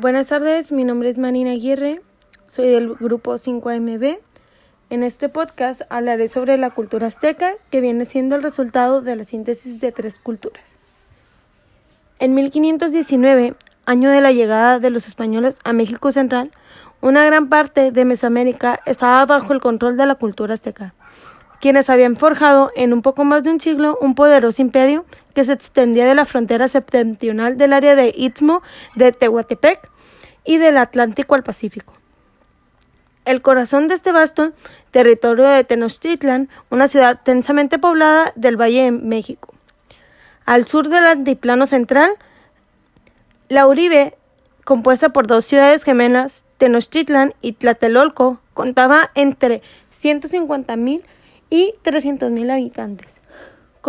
Buenas tardes, mi nombre es Marina Aguirre, soy del grupo 5MB. En este podcast hablaré sobre la cultura azteca, que viene siendo el resultado de la síntesis de tres culturas. En 1519, año de la llegada de los españoles a México Central, una gran parte de Mesoamérica estaba bajo el control de la cultura azteca, quienes habían forjado en un poco más de un siglo un poderoso imperio que se extendía de la frontera septentrional del área de Istmo de Tehuantepec y del Atlántico al Pacífico. El corazón de este vasto territorio de Tenochtitlan, una ciudad densamente poblada del Valle de México. Al sur del altiplano central, la Uribe, compuesta por dos ciudades gemelas, Tenochtitlan y Tlatelolco, contaba entre 150.000 y 300.000 habitantes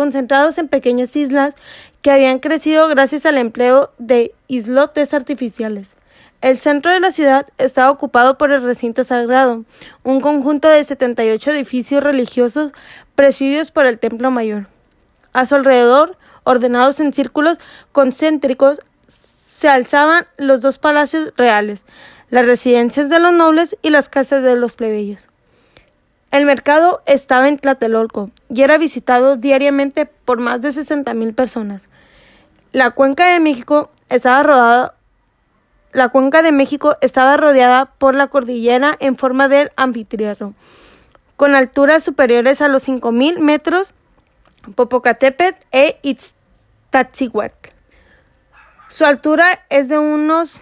concentrados en pequeñas islas que habían crecido gracias al empleo de islotes artificiales. El centro de la ciudad estaba ocupado por el recinto sagrado, un conjunto de 78 edificios religiosos presididos por el Templo Mayor. A su alrededor, ordenados en círculos concéntricos, se alzaban los dos palacios reales, las residencias de los nobles y las casas de los plebeyos. El mercado estaba en Tlatelolco y era visitado diariamente por más de 60.000 personas. La cuenca de México estaba rodeada la cuenca de México estaba rodeada por la cordillera en forma del anfiteatro, con alturas superiores a los 5.000 metros, Popocatépetl e Iztaccíhuatl. Su altura es de unos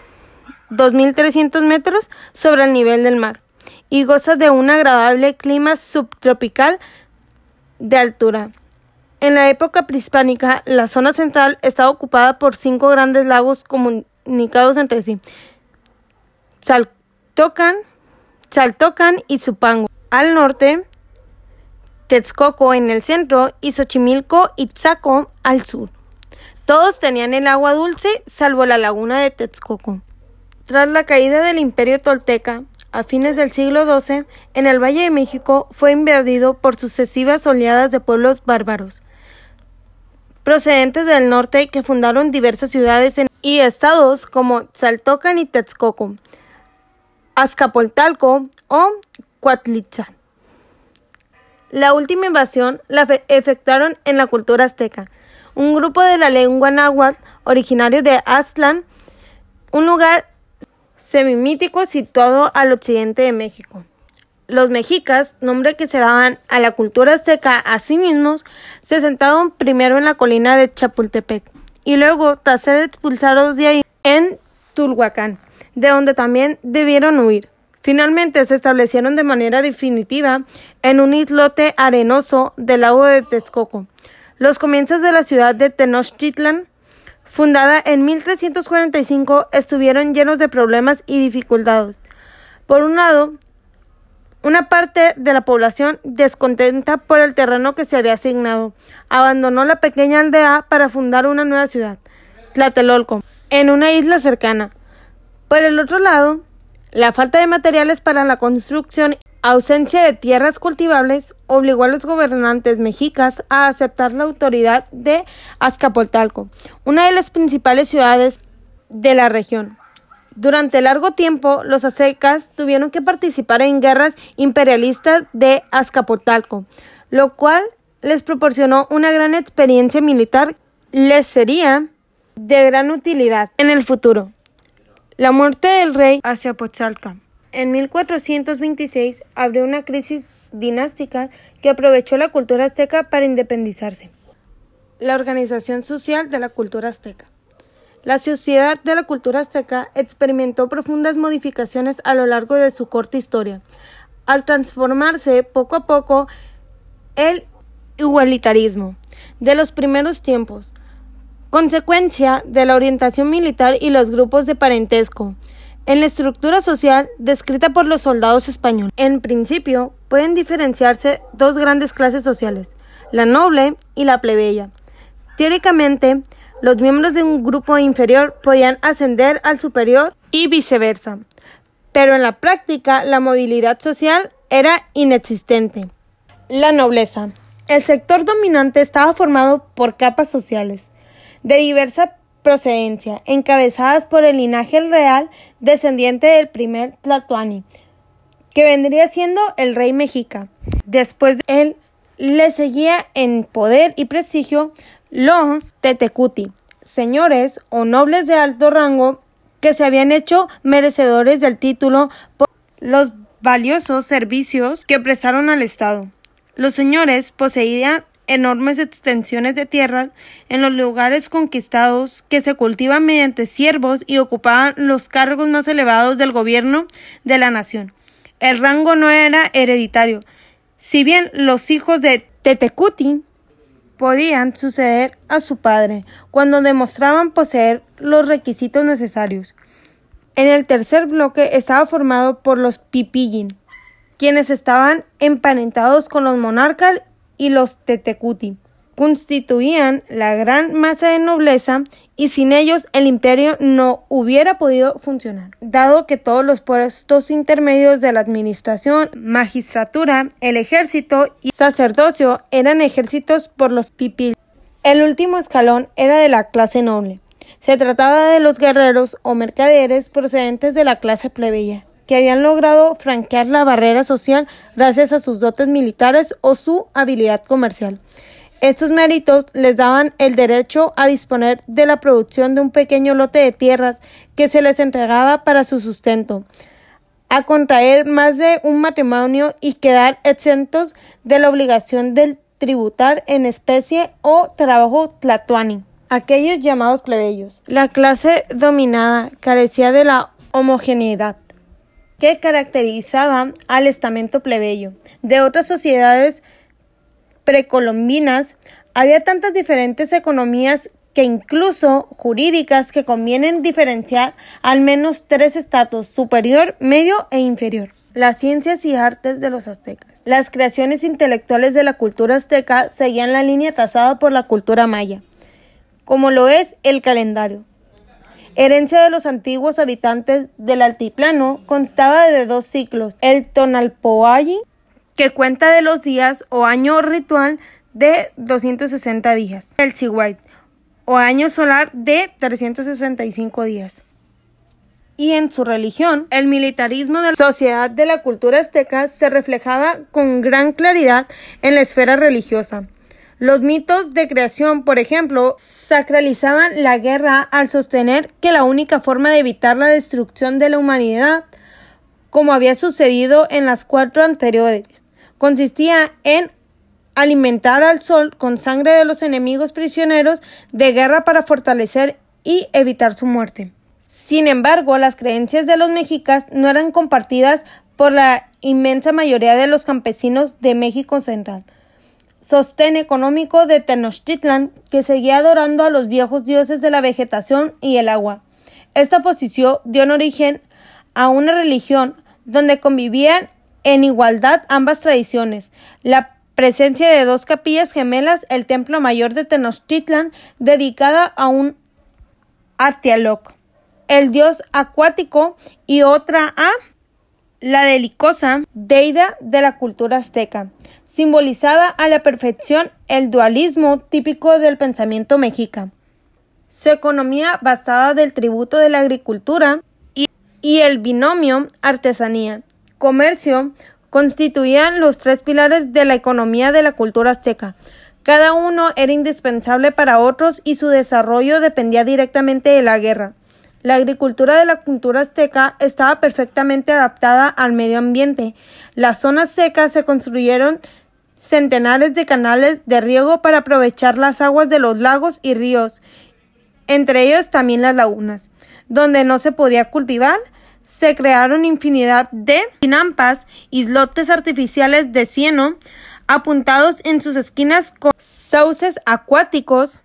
2.300 metros sobre el nivel del mar y goza de un agradable clima subtropical de altura. En la época prehispánica, la zona central estaba ocupada por cinco grandes lagos comunicados entre sí. Saltocan, Saltocan y Zupango. Al norte, Texcoco en el centro y Xochimilco y Tzaco al sur. Todos tenían el agua dulce, salvo la laguna de Texcoco. Tras la caída del imperio tolteca, a fines del siglo XII, en el Valle de México fue invadido por sucesivas oleadas de pueblos bárbaros, procedentes del norte que fundaron diversas ciudades y estados como Tzaltocan y Texcoco, Azcapotzalco o Cuatlicha. La última invasión la efectuaron en la cultura azteca, un grupo de la lengua náhuatl originario de Aztlán, un lugar semimítico situado al occidente de México. Los mexicas, nombre que se daban a la cultura azteca a sí mismos, se sentaron primero en la colina de Chapultepec y luego, tras ser expulsados de ahí, en Tulhuacán, de donde también debieron huir. Finalmente se establecieron de manera definitiva en un islote arenoso del lago de Texcoco. Los comienzos de la ciudad de Tenochtitlan fundada en 1345, estuvieron llenos de problemas y dificultades. Por un lado, una parte de la población, descontenta por el terreno que se había asignado, abandonó la pequeña aldea para fundar una nueva ciudad, Tlatelolco, en una isla cercana. Por el otro lado, la falta de materiales para la construcción ausencia de tierras cultivables obligó a los gobernantes mexicas a aceptar la autoridad de Azcapotzalco, una de las principales ciudades de la región. Durante largo tiempo, los aztecas tuvieron que participar en guerras imperialistas de Azcapotzalco, lo cual les proporcionó una gran experiencia militar, les sería de gran utilidad en el futuro. La muerte del rey Azcapotzalco en 1426 abrió una crisis dinástica que aprovechó la cultura azteca para independizarse. La organización social de la cultura azteca. La sociedad de la cultura azteca experimentó profundas modificaciones a lo largo de su corta historia, al transformarse poco a poco el igualitarismo de los primeros tiempos, consecuencia de la orientación militar y los grupos de parentesco, en la estructura social descrita por los soldados españoles, en principio pueden diferenciarse dos grandes clases sociales, la noble y la plebeya. Teóricamente, los miembros de un grupo inferior podían ascender al superior y viceversa, pero en la práctica la movilidad social era inexistente. La nobleza. El sector dominante estaba formado por capas sociales de diversa procedencia, encabezadas por el linaje real descendiente del primer Tlatoani, que vendría siendo el rey mexica. Después de él le seguía en poder y prestigio los Tetecuti, señores o nobles de alto rango que se habían hecho merecedores del título por los valiosos servicios que prestaron al Estado. Los señores poseían enormes extensiones de tierra en los lugares conquistados que se cultivan mediante siervos y ocupaban los cargos más elevados del gobierno de la nación. El rango no era hereditario. Si bien los hijos de Tetecuti podían suceder a su padre cuando demostraban poseer los requisitos necesarios. En el tercer bloque estaba formado por los Pipillin, quienes estaban emparentados con los monarcas y los Tetecuti. Constituían la gran masa de nobleza y sin ellos el imperio no hubiera podido funcionar, dado que todos los puestos intermedios de la administración, magistratura, el ejército y sacerdocio eran ejércitos por los pipil. El último escalón era de la clase noble. Se trataba de los guerreros o mercaderes procedentes de la clase plebeya, que habían logrado franquear la barrera social gracias a sus dotes militares o su habilidad comercial. Estos méritos les daban el derecho a disponer de la producción de un pequeño lote de tierras que se les entregaba para su sustento, a contraer más de un matrimonio y quedar exentos de la obligación de tributar en especie o trabajo tlatoani. Aquellos llamados plebeyos. La clase dominada carecía de la homogeneidad que caracterizaba al estamento plebeyo. De otras sociedades precolombinas había tantas diferentes economías que incluso jurídicas que convienen diferenciar al menos tres estatus, superior, medio e inferior. Las ciencias y artes de los aztecas. Las creaciones intelectuales de la cultura azteca seguían la línea trazada por la cultura maya, como lo es el calendario. Herencia de los antiguos habitantes del altiplano, constaba de dos ciclos, el Tonalpoalli que cuenta de los días o año ritual de 260 días. El Siwait, o año solar de 365 días. Y en su religión, el militarismo de la sociedad de la cultura azteca se reflejaba con gran claridad en la esfera religiosa. Los mitos de creación, por ejemplo, sacralizaban la guerra al sostener que la única forma de evitar la destrucción de la humanidad, como había sucedido en las cuatro anteriores, consistía en alimentar al sol con sangre de los enemigos prisioneros de guerra para fortalecer y evitar su muerte. Sin embargo, las creencias de los mexicas no eran compartidas por la inmensa mayoría de los campesinos de México Central. Sostén económico de Tenochtitlan, que seguía adorando a los viejos dioses de la vegetación y el agua. Esta posición dio origen a una religión donde convivían en igualdad ambas tradiciones. La presencia de dos capillas gemelas, el templo mayor de Tenochtitlan, dedicada a un Atialoc, el dios acuático, y otra a la delicosa, deida de la cultura azteca. Simbolizaba a la perfección el dualismo típico del pensamiento mexica. Su economía basada del tributo de la agricultura y, y el binomio artesanía comercio constituían los tres pilares de la economía de la cultura azteca. Cada uno era indispensable para otros y su desarrollo dependía directamente de la guerra. La agricultura de la cultura azteca estaba perfectamente adaptada al medio ambiente. Las zonas secas se construyeron centenares de canales de riego para aprovechar las aguas de los lagos y ríos, entre ellos también las lagunas. Donde no se podía cultivar, se crearon infinidad de chinampas, islotes artificiales de cieno, apuntados en sus esquinas con sauces acuáticos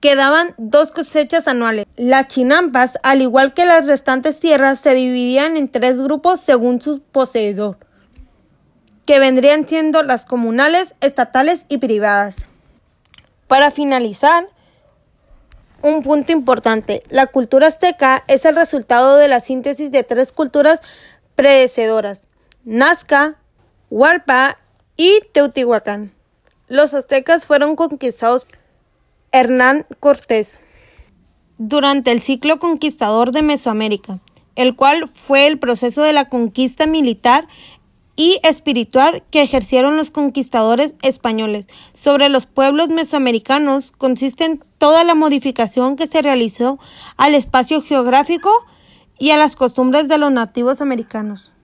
que daban dos cosechas anuales. Las chinampas, al igual que las restantes tierras, se dividían en tres grupos según su poseedor, que vendrían siendo las comunales, estatales y privadas. Para finalizar, un punto importante. La cultura azteca es el resultado de la síntesis de tres culturas predecedoras, Nazca, Huarpa y Teotihuacán. Los aztecas fueron conquistados Hernán Cortés durante el ciclo conquistador de Mesoamérica, el cual fue el proceso de la conquista militar y espiritual que ejercieron los conquistadores españoles sobre los pueblos mesoamericanos consiste en toda la modificación que se realizó al espacio geográfico y a las costumbres de los nativos americanos.